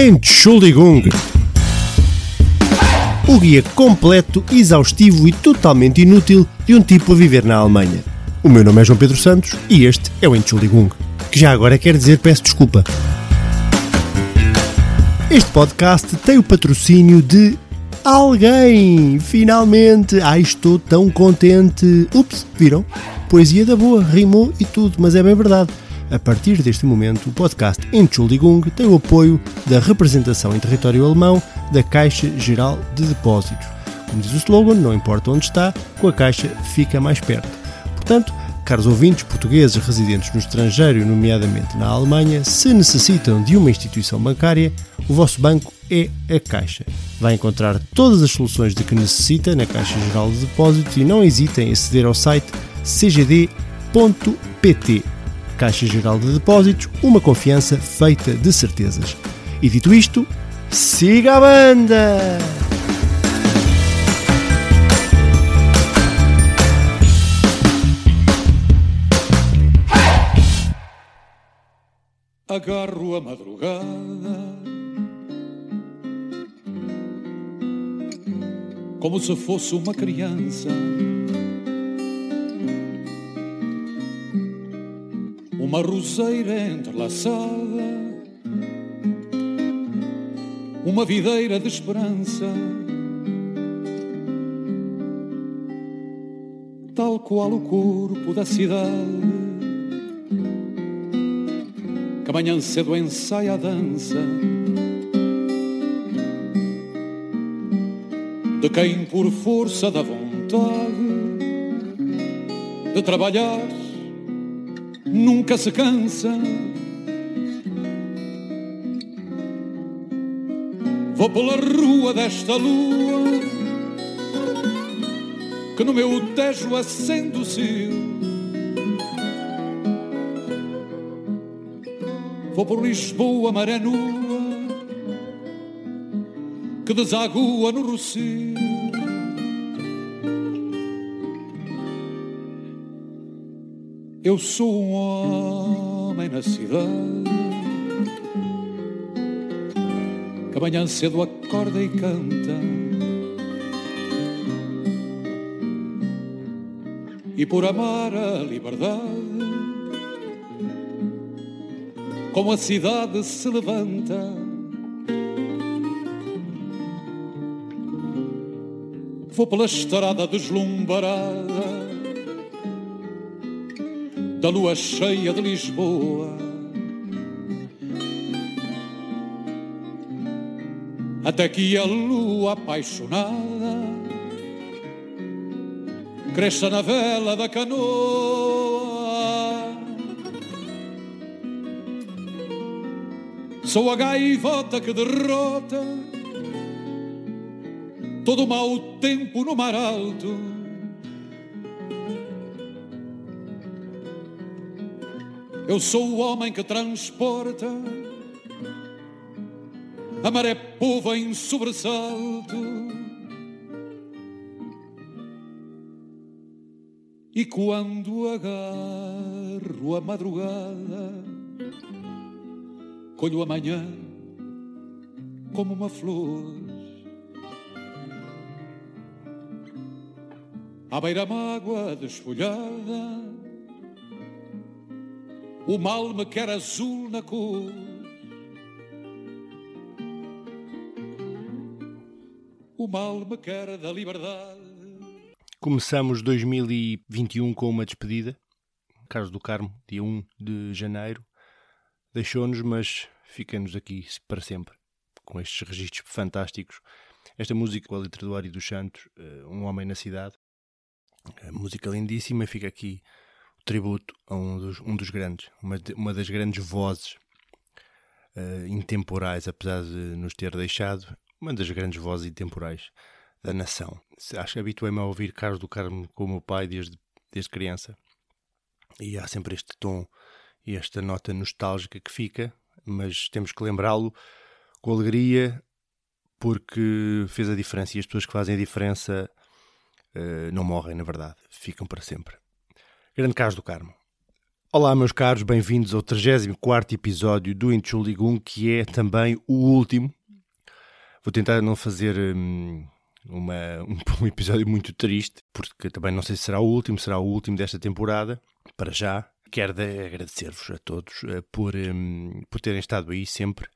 Entschuldigung. O guia completo, exaustivo e totalmente inútil de um tipo a viver na Alemanha. O meu nome é João Pedro Santos e este é o Entschuldigung, que já agora quer dizer peço desculpa. Este podcast tem o patrocínio de alguém! Finalmente! Ai, estou tão contente! Ups, viram? Poesia da boa, rimou e tudo, mas é bem verdade. A partir deste momento, o podcast Entschuldigung tem o apoio da representação em território alemão da Caixa Geral de Depósitos. Como diz o slogan, não importa onde está, com a Caixa fica mais perto. Portanto, caros ouvintes portugueses residentes no estrangeiro, nomeadamente na Alemanha, se necessitam de uma instituição bancária, o vosso banco é a Caixa. Vai encontrar todas as soluções de que necessita na Caixa Geral de Depósitos e não hesitem em aceder ao site cgd.pt. Caixa Geral de Depósitos, uma confiança feita de certezas. E dito isto, siga a banda! Agarro a madrugada como se fosse uma criança. Uma roseira entrelaçada, uma videira de esperança, tal qual o corpo da cidade. Que amanhã cedo ensaia a dança de quem por força da vontade de trabalhar nunca se cansa. Vou pela rua desta lua que no meu tejo acende o cio. Vou por Lisboa, maré nua que desagua no Rocio. Eu sou um homem na cidade que amanhã cedo acorda e canta. E por amar a liberdade, como a cidade se levanta. Vou pela estrada deslumbrada da lua cheia de Lisboa. Até que a lua apaixonada cresça na vela da canoa. Sou a gaivota que derrota todo mau tempo no mar alto. Eu sou o homem que transporta a maré pova em sobressalto. E quando agarro a madrugada, colho amanhã como uma flor. à beira-mágua desfolhada, o mal me quer azul na cor. O mal me quer da liberdade. Começamos 2021 com uma despedida. Carlos do Carmo, dia 1 de janeiro, deixou-nos, mas fica-nos aqui para sempre, com estes registros fantásticos. Esta música, a letra do Ari dos Santos, Um Homem na Cidade, música lindíssima, fica aqui tributo a um dos, um dos grandes, uma, de, uma das grandes vozes uh, intemporais, apesar de nos ter deixado, uma das grandes vozes intemporais da nação. Acho que habituei-me a ouvir Carlos do Carmo com o meu pai desde, desde criança e há sempre este tom e esta nota nostálgica que fica, mas temos que lembrá-lo com alegria porque fez a diferença e as pessoas que fazem a diferença uh, não morrem, na verdade, ficam para sempre. Grande Carlos do Carmo. Olá, meus caros, bem-vindos ao 34 episódio do Entschuldigung, que é também o último. Vou tentar não fazer hum, uma, um, um, episódio muito triste, porque também não sei se será o último, será o último desta temporada. Para já, quero agradecer-vos a todos uh, por, um, por terem estado aí sempre,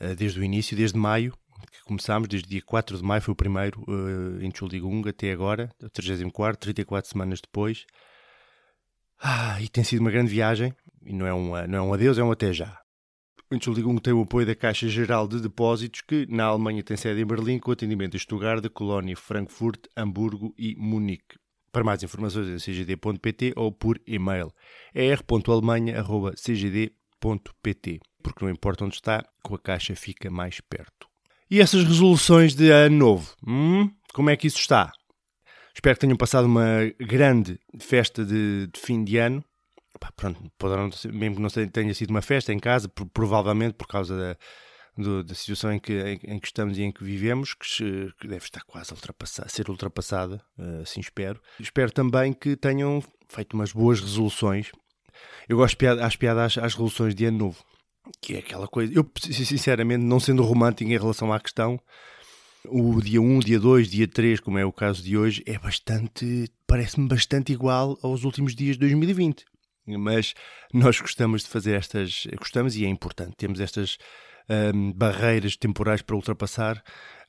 uh, desde o início, desde maio, que começámos, desde dia 4 de maio, foi o primeiro uh, Entschuldigung até agora, o 34, 34 semanas depois. Ah, e tem sido uma grande viagem, e não é um, não é um adeus, é um até já. O Entschuldigung tem o apoio da Caixa Geral de Depósitos, que na Alemanha tem sede em Berlim, com atendimento em Stuttgart, Colónia, Frankfurt, Hamburgo e Munique. Para mais informações em cgd.pt ou por e-mail er.alemanha.cgd.pt porque não importa onde está, com a caixa fica mais perto. E essas resoluções de ano novo? Hum? Como é que isso está? Espero que tenham passado uma grande festa de, de fim de ano. Pá, pronto, poderão, mesmo que não tenha sido uma festa em casa, provavelmente por causa da, do, da situação em que, em, em, que estamos e em que vivemos, que, que deve estar quase a ser ultrapassada, uh, assim espero. Espero também que tenham feito umas boas resoluções. Eu gosto de às piadas às resoluções de ano novo, que é aquela coisa. Eu, sinceramente, não sendo romântico em relação à questão, o dia 1, dia 2, dia 3, como é o caso de hoje, é bastante, parece-me bastante igual aos últimos dias de 2020. Mas nós gostamos de fazer estas, gostamos e é importante, temos estas um, barreiras temporais para ultrapassar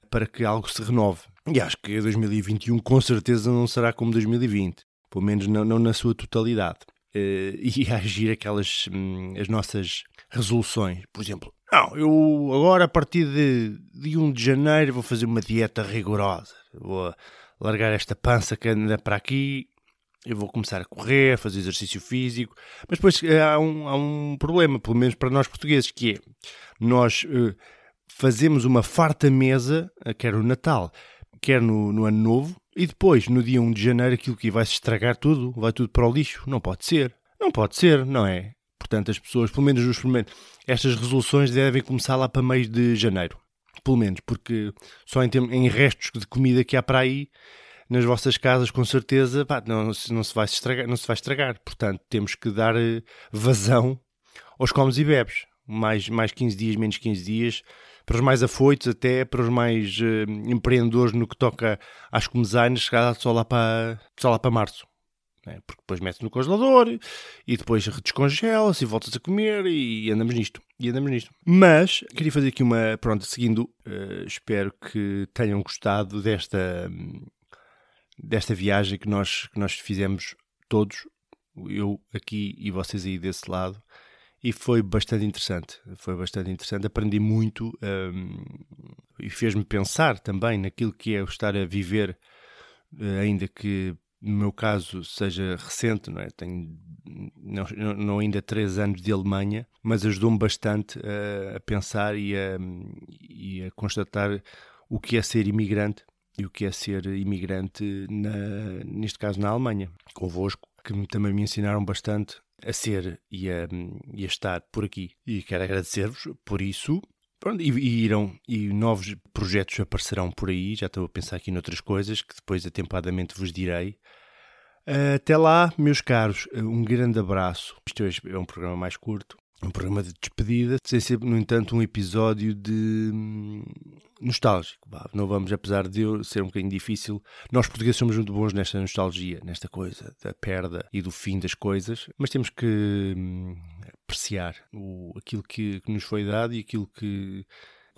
para que algo se renove. E acho que 2021 com certeza não será como 2020, pelo menos não, não na sua totalidade. Uh, e agir aquelas um, as nossas resoluções. Por exemplo, não, eu agora a partir de, de 1 de janeiro vou fazer uma dieta rigorosa. Vou largar esta pança que anda para aqui. Eu vou começar a correr, a fazer exercício físico. Mas depois eh, há um, há um problema, pelo menos para nós portugueses, que é nós uh, fazemos uma farta mesa, eh, quer no Natal, quer no, no Ano Novo, e depois, no dia 1 de janeiro, aquilo que vai se estragar tudo, vai tudo para o lixo. Não pode ser. Não pode ser, não é? Portanto, as pessoas, pelo menos nos primeiros, estas resoluções devem começar lá para meio de janeiro. Pelo menos, porque só em, em restos de comida que há para aí, nas vossas casas, com certeza, pá, não, não, se vai estragar, não se vai estragar. Portanto, temos que dar eh, vazão aos comes e bebes. Mais, mais 15 dias, menos 15 dias. Para os mais afoitos, até para os mais uh, empreendedores no que toca às comezanas, só lá para, só lá para março. Né? Porque depois metes no congelador e depois descongela-se e voltas a comer e andamos nisto. E andamos nisto. Mas queria fazer aqui uma. Pronto, seguindo, uh, espero que tenham gostado desta, desta viagem que nós, que nós fizemos todos, eu aqui e vocês aí desse lado. E foi bastante interessante. Foi bastante interessante. Aprendi muito um, e fez-me pensar também naquilo que é estar a viver, eh, ainda que no meu caso, seja recente, não é? Tenho não, não ainda três anos de Alemanha, mas ajudou-me bastante a, a pensar e a, e a, constatar o que é ser imigrante e o que é ser imigrante, na, neste caso na Alemanha, convosco, que também me ensinaram bastante a ser e a, e a estar por aqui. E quero agradecer-vos por isso. Pronto, e, e, irão, e novos projetos aparecerão por aí. Já estou a pensar aqui noutras coisas que depois atempadamente vos direi. Até lá, meus caros, um grande abraço. Isto é um programa mais curto, um programa de despedida, sem ser, no entanto, um episódio de hum, nostálgico. Não vamos, apesar de eu ser um bocadinho difícil, nós portugueses somos muito bons nesta nostalgia, nesta coisa da perda e do fim das coisas, mas temos que hum, apreciar o, aquilo que, que nos foi dado e aquilo que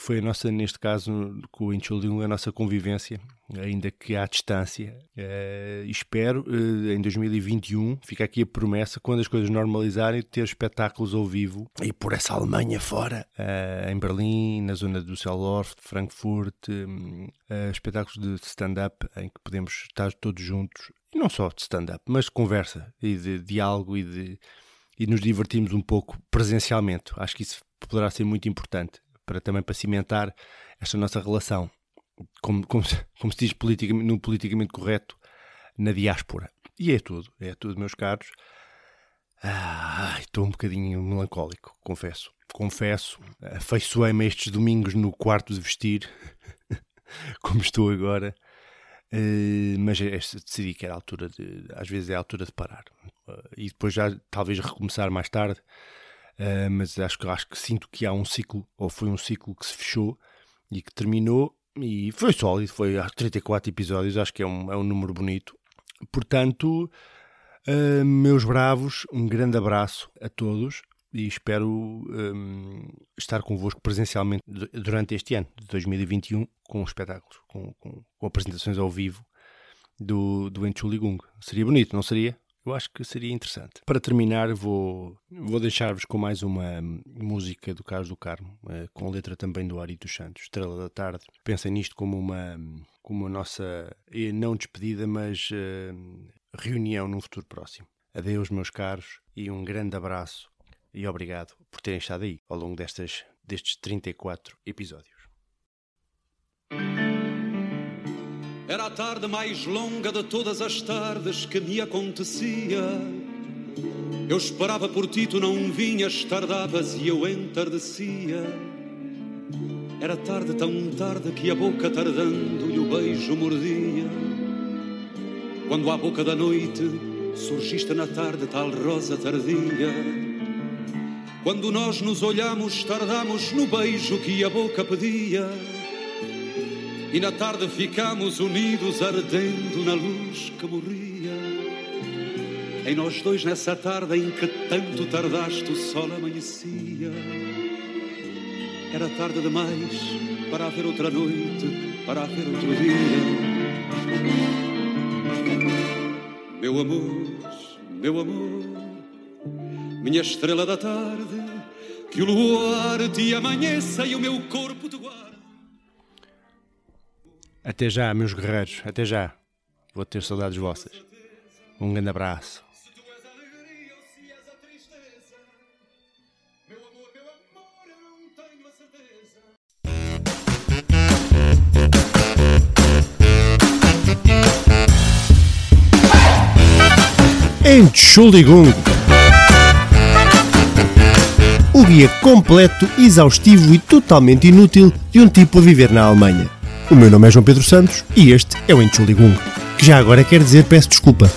que foi a nossa, neste caso, com o Incholium, a nossa convivência, ainda que à distância. Uh, espero, uh, em 2021, fica aqui a promessa, quando as coisas normalizarem, ter espetáculos ao vivo e por essa Alemanha fora, uh, em Berlim, na zona do Düsseldorf, Frankfurt, espetáculos de stand-up em que podemos estar todos juntos, e não só de stand-up, mas de conversa e de diálogo e de e nos divertirmos um pouco presencialmente. Acho que isso poderá ser muito importante para também para cimentar esta nossa relação, como, como, como se diz politicamente, no politicamente correto, na diáspora. E é tudo, é tudo, meus caros. Ah, estou um bocadinho melancólico, confesso. Confesso, afeiçoei-me estes domingos no quarto de vestir, como estou agora. Uh, mas decidi que era a altura de. Às vezes é a altura de parar. e depois já talvez recomeçar mais tarde. Uh, mas acho que, acho que sinto que há um ciclo, ou foi um ciclo que se fechou e que terminou, e foi sólido, foi há 34 episódios, acho que é um, é um número bonito. Portanto, uh, meus bravos, um grande abraço a todos e espero um, estar convosco presencialmente durante este ano de 2021 com espetáculos, com, com, com apresentações ao vivo do, do Enchuligung. Seria bonito, não seria? Eu acho que seria interessante. Para terminar, vou, vou deixar-vos com mais uma música do Carlos do Carmo, eh, com letra também do Ari dos Santos, Estrela da Tarde. Pensem nisto como uma, como a nossa, eh, não despedida, mas uh, reunião num futuro próximo. Adeus, meus caros, e um grande abraço e obrigado por terem estado aí ao longo destas, destes 34 episódios. Era a tarde mais longa de todas as tardes que me acontecia. Eu esperava por ti, tu não vinhas, tardavas e eu entardecia. Era tarde, tão tarde que a boca tardando e o beijo mordia. Quando à boca da noite surgiste na tarde tal rosa tardia. Quando nós nos olhamos, tardamos no beijo que a boca pedia. E na tarde ficamos unidos, ardendo na luz que morria. Em nós dois, nessa tarde em que tanto tardaste, o sol amanhecia. Era tarde demais para haver outra noite, para haver outro dia. Meu amor, meu amor, minha estrela da tarde, que o luar te amanheça e o meu corpo te guarde. Até já, meus guerreiros, até já. Vou ter saudades vossas. Um grande abraço. Entschuldigung. O guia completo, exaustivo e totalmente inútil de um tipo a viver na Alemanha. O meu nome é João Pedro Santos e este é o Entschuldigung, que já agora quer dizer peço desculpa.